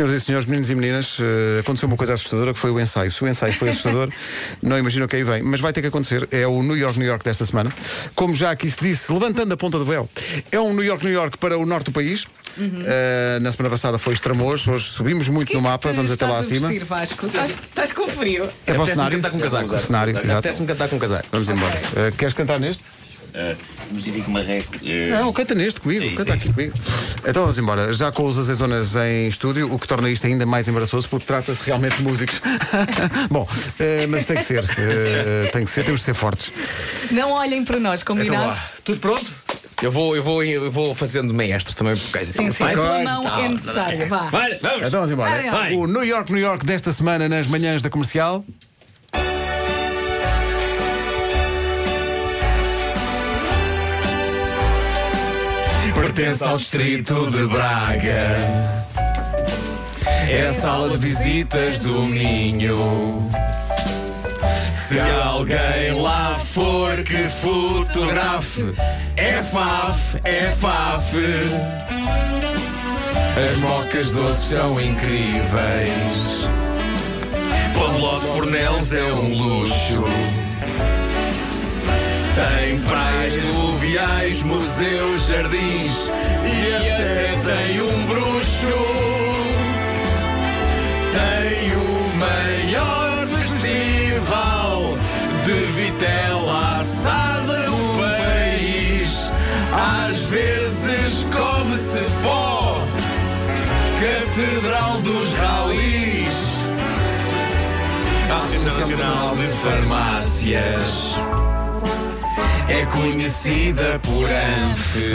Senhoras e senhores, meninos e meninas, eh, aconteceu uma coisa assustadora que foi o ensaio. Se o ensaio foi assustador, não imagino o que aí vem. Mas vai ter que acontecer. É o New York, New York desta semana. Como já aqui se disse, levantando a ponta do véu, é um New York, New York para o norte do país. Eh, na semana passada foi Estremoz, hoje subimos muito no mapa, vamos até lá acima. Vestir, Vasco? Estás, estás com frio. É para o cenário. cantar com um casaco. O cenário, exato. Apetece-me cantar com um casaco. Vamos embora. Eh, queres cantar neste? Uh, Musifico Marreco. uh, Não, canta neste comigo, É isso, canta é aqui comigo. Então vamos embora. Já com os azeitonas em estúdio, o que torna isto ainda mais embaraçoso, porque trata-se realmente de músicos. Bom, eh, mas tem que ser. eh, tem que ser, temos de ser fortes. Não olhem para nós, Então combinado? lá. Tudo pronto? Eu vou, eu vou, eu vou fazendo maestro também por causa sim, sim. A tua mão é necessária. Vá. Vai, vamos! Então vamos embora. Vai, vai. O New York, New York desta semana nas manhãs da comercial. Pertence ao distrito de Braga. É a sala de visitas do Minho. Se alguém lá for que fotografe, é faf, é faf. As mocas doces são incríveis. Pão de Fornelos é um luxo. Tem praias museus, jardins e até tem um bruxo. Tem o maior festival de vitela assada no país. Às vezes come-se pó, Catedral dos Ralis. Associação Nacional de Farmácias é conhecida por Anfe.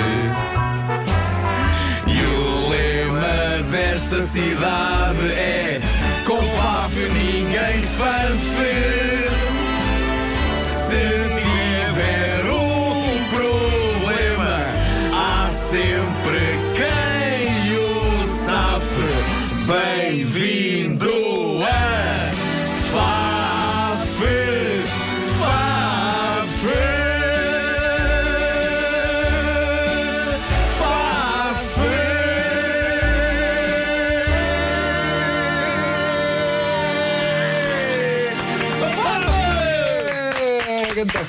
E o lema desta cidade é Com Faf ninguém fanfe. Ganda.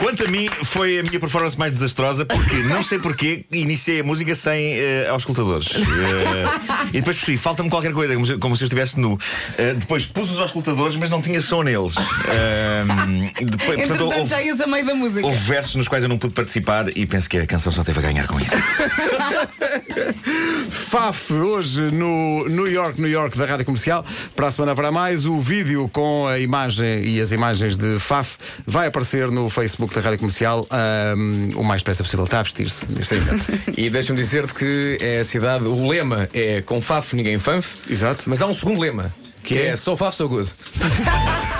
Quanto a mim, foi a minha performance mais desastrosa porque não sei porquê iniciei a música sem eh, auscultadores. Eh, e depois percebi, falta-me qualquer coisa, como se, como se eu estivesse nu. Eh, depois pus os auscultadores, mas não tinha som neles. Eh, depois, portanto, Entretanto, houve, já ias a meio da música. houve versos nos quais eu não pude participar e penso que a canção só teve a ganhar com isso. Faf, hoje no New York, New York da Rádio Comercial. Para a semana haverá mais. O vídeo com a imagem e as imagens de Faf vai aparecer no Facebook da Rádio Comercial ahm, o mais depressa possível. Está a vestir-se. E deixa-me dizer-te que é a cidade, o lema é com Faf ninguém fanf. Exato. Mas há um segundo lema, que Que é? é So Faf So Good.